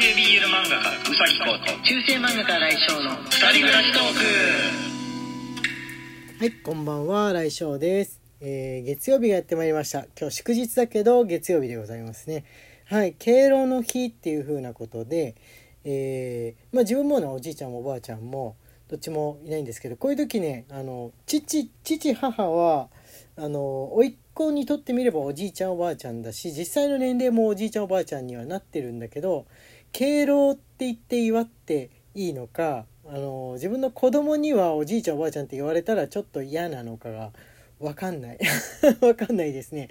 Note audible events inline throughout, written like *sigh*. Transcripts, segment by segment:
系 BL 漫画家うさぎこと中世漫画家来翔の二人暮らしトークはい、こんばんは、来翔です。えー月曜日がやってまいりました。今日祝日だけど月曜日でございますね。はい、敬老の日っていう風なことで、えーまあ自分もね、おじいちゃんもおばあちゃんもどっちもいないんですけど、こういう時ね、あの父父母はあの甥っ子にとってみればおじいちゃんおばあちゃんだし、実際の年齢もおじいちゃんおばあちゃんにはなってるんだけど、敬老って言って祝っていいのかあの自分の子供にはおじいちゃんおばあちゃんって言われたらちょっと嫌なのかが分かんない。*laughs* 分かんないですね。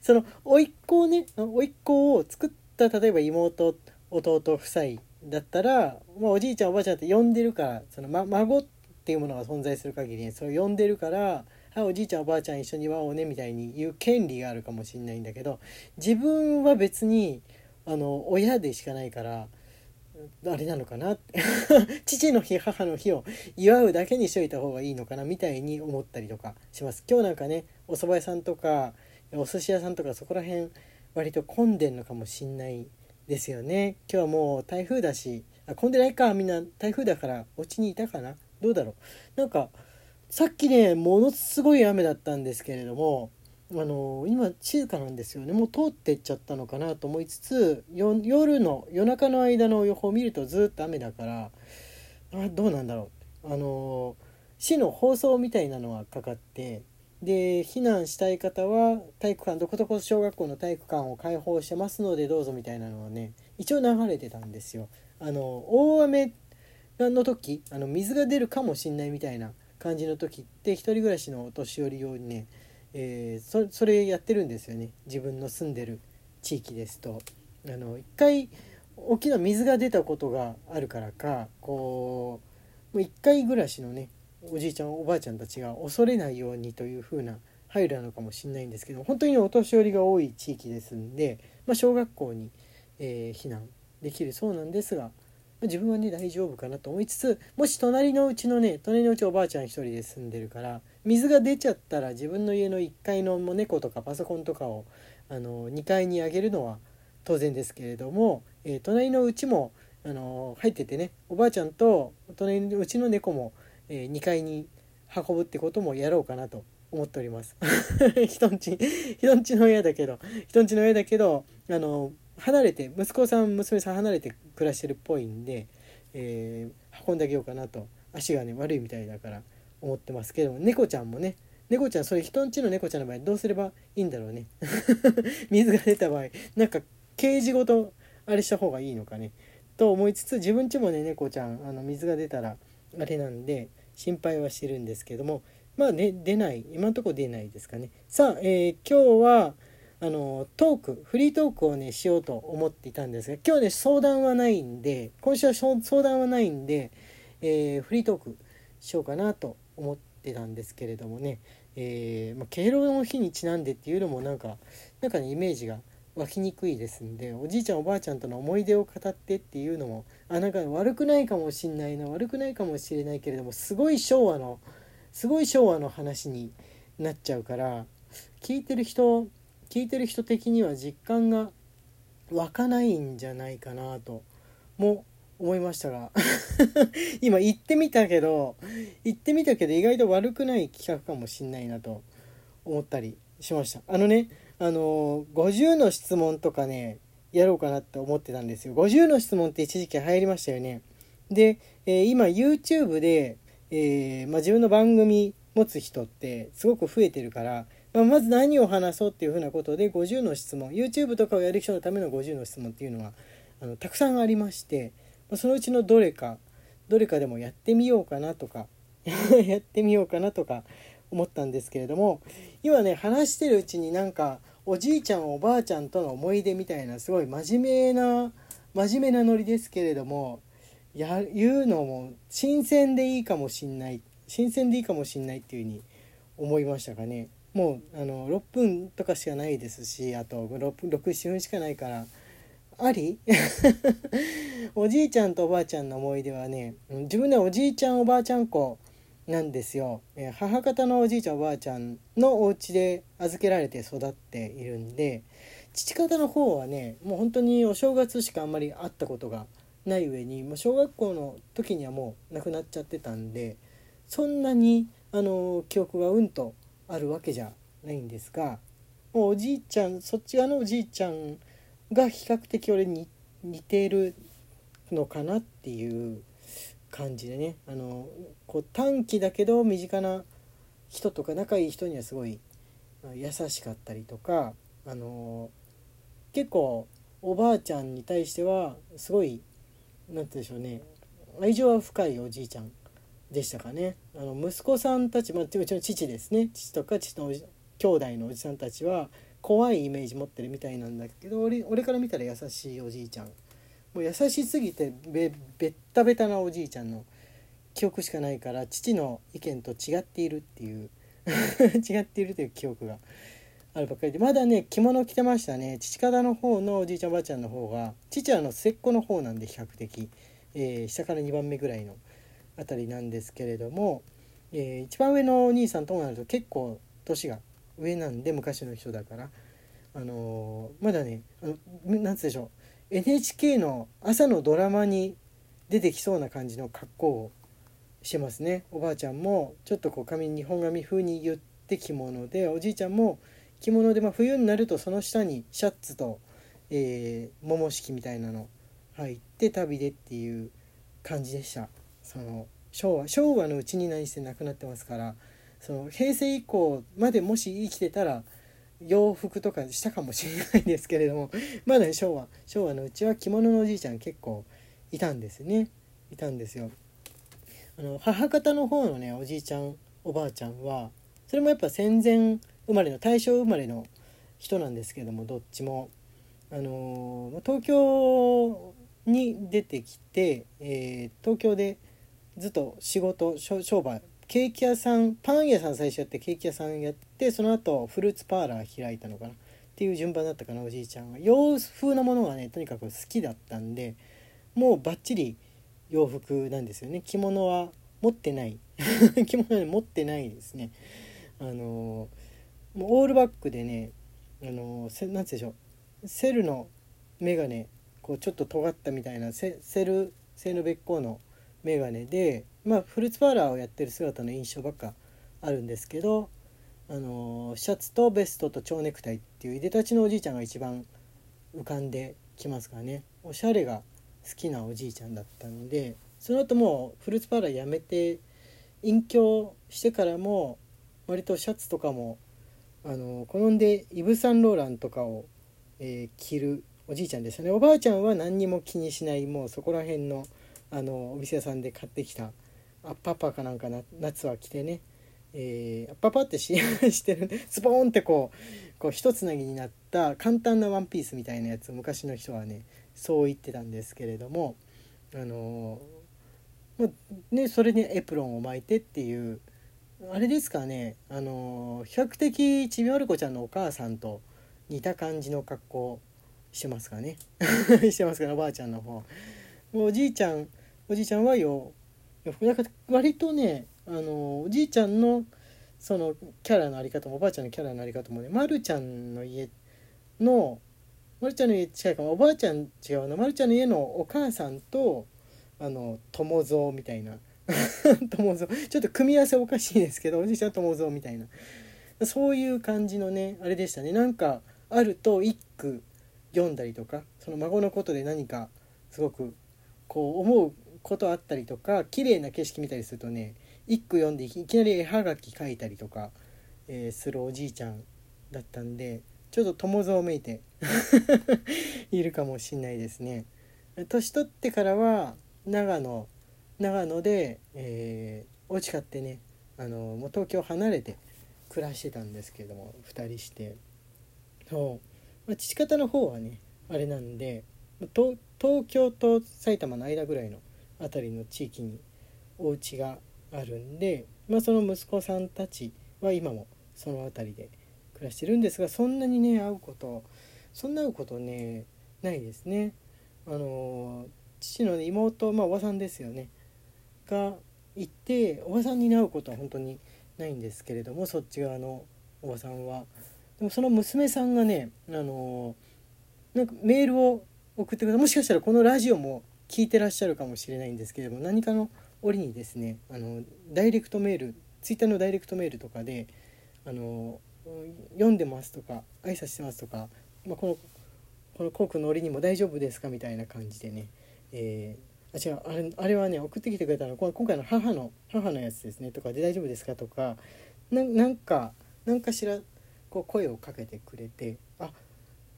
その甥っ子をね甥っ子を作った例えば妹弟夫妻だったら、まあ、おじいちゃんおばあちゃんって呼んでるからその、ま、孫っていうものが存在する限り、ね、それ呼んでるから「はいおじいちゃんおばあちゃん一緒に祝おうね」みたいに言う権利があるかもしれないんだけど自分は別にあの親でしかないからあれなのかな？*laughs* 父の日母の日を祝うだけにしといた方がいいのかなみたいに思ったりとかします。今日なんかねお蕎麦屋さんとかお寿司屋さんとかそこら辺割と混んでんのかもしんないですよね。今日はもう台風だしあ混んでないかみんな。台風だからお家にいたかな？どうだろう？なんかさっきねものすごい雨だったんですけれどもあの今静かなんですよねもう通ってっちゃったのかなと思いつつ夜の夜中の間の予報を見るとずっと雨だからあどうなんだろうあの市の放送みたいなのがかかってで避難したい方は体育館どこどこ小学校の体育館を開放してますのでどうぞみたいなのはね一応流れてたんですよ。あの大雨の時あの水が出るかもしんないみたいな感じの時って一人暮らしのお年寄り用にねえーそれやってるんですよね自分の住んでる地域ですと。あの一回大きな水が出たことがあるからかこう一回暮らしのねおじいちゃんおばあちゃんたちが恐れないようにという風な配慮なのかもしれないんですけど本当にお年寄りが多い地域ですんで、まあ、小学校に、えー避難できるそうなんですが、まあ自分はね大丈夫かなと思いつつもし隣のうちのね隣のうちおばあちゃん一人で住んでるから水が出ちゃったら自分の家の1階の猫とかパソコンとかをあの2階に上げるのは当然ですけれども、えー隣のうちもあの入っててねおばあちゃんと隣のうちの猫も、え2階に運ぶってこともやろうかなと思っております。*laughs* 人んち人んちの親だけど人んちの親だけどあの離れて息子さん娘さん離れて暮らしてるっぽいんで、えー運んであげようかなと足がね悪いみたいだから思ってますけど猫ちゃんもね猫ちゃんそれ人んちの猫ちゃんの場合どうすればいいんだろうね。*laughs* 水が出た場合なんかケージごとあれした方がいいのかね。と思いつつ自分ちもね猫ちゃんあの水が出たらあれなんで心配はしてるんですけどもまあね出ない今のとこ出ないですかね。さあ、えー今日はあのトークフリートークをねしようと思っていたんですが今日ね相談はないんで今週は相相談はないんで、えーフリートークしようかなと思ってたんですけれどもね、えーまあ、敬老の日にちなんでっていうのもなんかなんかねイメージが湧きにくいですんでおじいちゃんおばあちゃんとの思い出を語ってっていうのもあなんか悪くないかもしんないな悪くないかもしれないけれどもすごい昭和のすごい昭和の話になっちゃうから聞いてる人聞いてる人的には実感が湧かないんじゃないかなとも思いましたが。*laughs* 今言ってみたけど言ってみたけど意外と悪くない企画かもしんないなと思ったりしました。あのねあの50の質問とかねやろうかなって思ってたんですよ。50の質問って一時期流行りましたよね。で、えー今 YouTube で、えーまあ、自分の番組持つ人ってすごく増えてるから、まあ、まず何を話そうっていうふうなことで50の質問 YouTube とかをやる人のための50の質問っていうのはあのたくさんありまして、そのうちのどれかどれかでもやってみようかなとか *laughs* やってみようかなとか思ったんですけれども今ね話してるうちになんかおじいちゃんおばあちゃんとの思い出みたいなすごい真面目な真面目なノリですけれどもや言うのも新鮮でいいかもしんない新鮮でいいかもしんないっていうふうに思いましたかね。もうあの6分とかしかないですしあと67分しかないからあり？*laughs* おじいちゃんとおばあちゃんの思い出はね自分ではおじいちゃんおばあちゃん子なんですよ、えー母方のおじいちゃんおばあちゃんのお家で預けられて育っているんで父方の方はねもう本当にお正月しかあんまり会ったことがない上にもう小学校の時にはもう亡くなっちゃってたんでそんなにあの記憶がうんとあるわけじゃないんですがもうおじいちゃんそっち側のおじいちゃんが比較的俺に似てるのかなっていう感じでね。あのこう短期だけど身近な人とか仲いい人にはすごい優しかったりとかあの結構おばあちゃんに対してはすごい何て言うんでしょうね。愛情は深いおじいちゃんでしたかね。あの息子さんたち、まあ、うちの父ですね。父とか父の兄弟のおじさんたちは怖いイメージ持ってるみたいなんだけど俺俺から見たら優しいおじいちゃん。もう優しすぎてべべったべたなおじいちゃんの記憶しかないから父の意見と違っているっていう *laughs* 違っているという記憶があるばっかりでまだね着物着てましたね。父方の方のおじいちゃんおばあちゃんの方が父はの末っ子の方なんで比較的、えー、下から2番目ぐらいのあたりなんですけれども、えー、一番上のお兄さんともなると結構年が上なんで昔の人だから、あの、まだねあのなんつうでしょう。NHK の朝のドラマに出てきそうな感じの格好をしてますね。おばあちゃんもちょっとこう髪日本髪風に言って着物でおじいちゃんも着物で、まあ、冬になるとその下にシャツと、えー、桃敷みたいなの入って旅でっていう感じでした。その昭和昭和のうちに何して亡くなってますから。その平成以降までもし生きてたら洋服とかしたかもしれないんですけれども *laughs* まだ、ね、昭和昭和のうちは着物のおじいちゃん結構いたんですねいたんですよあの母方の方のねおじいちゃんおばあちゃんはそれもやっぱ戦前生まれの大正生まれの人なんですけどもどっちも。あの東京に出てきて、えー、東京でずっと仕事商売ケーキ屋さんパン屋さん最初やってケーキ屋さんやってその後フルーツパーラー開いたのかなっていう順番だったかなおじいちゃんは洋風なものがねとにかく好きだったんでもうバッチリ洋服なんですよね。着物は持ってない。*laughs* 着物は持ってないですね。あのもうオールバックでねあの何てでしょう。セルの眼鏡こうちょっと尖ったみたいなセル製の別光の眼鏡でまあフルーツパーラーをやってる姿の印象ばっかあるんですけどあのシャツとベストと蝶ネクタイっていういでたちのおじいちゃんが一番浮かんできますからね。おしゃれが好きなおじいちゃんだったんでその後もうフルーツパーラー辞めて隠居してからも割とシャツとかもあの好んでイヴ・サンローランとかを、えー、着るおじいちゃんでしたね。おばあちゃんは何にも気にしないもうそこら辺のあのお店屋さんで買ってきたアッパパかなんかな夏は着てね、えー、アッパパってし *laughs* してる。スポーンってこうこう一つなぎになった簡単なワンピースみたいなやつ昔の人はねそう言ってたんですけれどもあのー、ねそれにエプロンを巻いてっていうあれですかねあの比較的ちびまる子ちゃんのお母さんと似た感じの格好してますかね。*laughs* してますかねおばあちゃんの方。おじいちゃんおじいちゃんはよなんか割とねあのおじいちゃんのそのキャラのあり方もおばあちゃんのキャラのあり方もねまるちゃんの家のまるちゃんの家近いかもおばあちゃん違うなまるちゃんの家のお母さんとあの友蔵みたいな *laughs* 友蔵。ちょっと組み合わせおかしいですけどおじいちゃん友蔵みたいな。そういう感じのねあれでしたね。なんかあると一句読んだりとかその孫のことで何かすごくこう思うことあったりとか綺麗な景色見たりするとね一句読んでいきなり絵はがき書いたりとか、えー、するおじいちゃんだったんでちょっと友蔵めいて *laughs* いるかもしんないですね。年取ってからは長野長野で、えー、お家買ってねあのもう東京離れて暮らしてたんですけども2人してそう、まあ、父方の方はねあれなんで東京と埼玉の間ぐらいの辺りの地域にお家があるんで、まあ、その息子さんたちは今もその辺りで暮らしてるんですがそんなにね会うことそんな会うことねないですね。あの父の妹まあおばさんですよね。がいておばさんに会うことは本当にないんですけれどもそっち側のおばさんは。でもその娘さんがねあのなんかメールを送ってください。もしかしたらこのラジオも聞いてらっしゃるかもしれないんですけれども何かの折にですねあのダイレクトメールツイッターのダイレクトメールとかであの読んでますとか挨拶してますとか、まあ、このこのコークの折にも大丈夫ですかみたいな感じでね、えー、あ違うあれあれはね送ってきてくれたのは今回の母の母のやつですねとかで大丈夫ですかとかなんか何かしらこう声をかけてくれてあ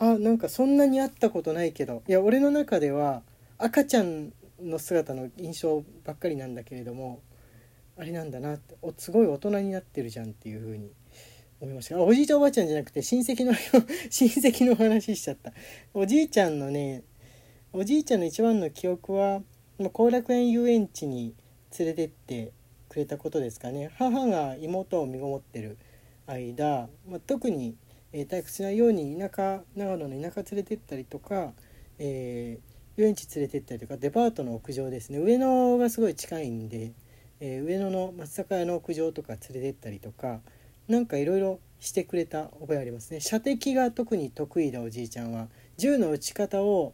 あなんかそんなに会ったことないけどいや俺の中では赤ちゃんの姿の印象ばっかりなんだけれどもあれなんだなっておすごい大人になってるじゃんっていう風に思いました。おじいちゃんおばあちゃんじゃなくて親戚の *laughs* 親戚の話しちゃった。おじいちゃんのねおじいちゃんの一番の記憶は後楽園遊園地に連れてってくれたことですかね。母が妹を身ごもってる間、まあ、特に、えー、退屈しないように田舎長野の田舎連れてったりとか、えー、遊園地連れてったりとかデパートの屋上ですね。上野がすごい近いんで、えー、上野の松坂屋の屋上とか連れてったりとかなんかいろいろしてくれた覚えありますね。射的が特に得意だおじいちゃんは銃の撃ち方を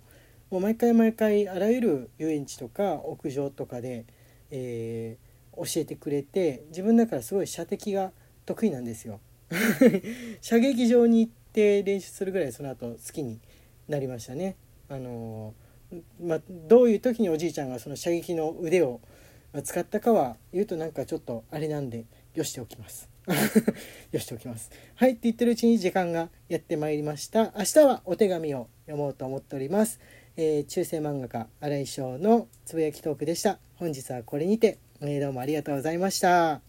もう毎回毎回あらゆる遊園地とか屋上とかで、えー、教えてくれて自分だからすごい射的が得意なんですよ。*laughs* 射撃場に行って練習するぐらいその後好きになりましたね。あのまあ、どういう時におじいちゃんがその射撃の腕を使ったかは言うとなんかちょっとあれなんでよしておきます。*laughs* よしておきます。はいって言ってるうちに時間がやってまいりました。明日はお手紙を読もうと思っております。えー、中世漫画家新井翔のつぶやきトークでした。本日はこれにて、えー、どうもありがとうございました。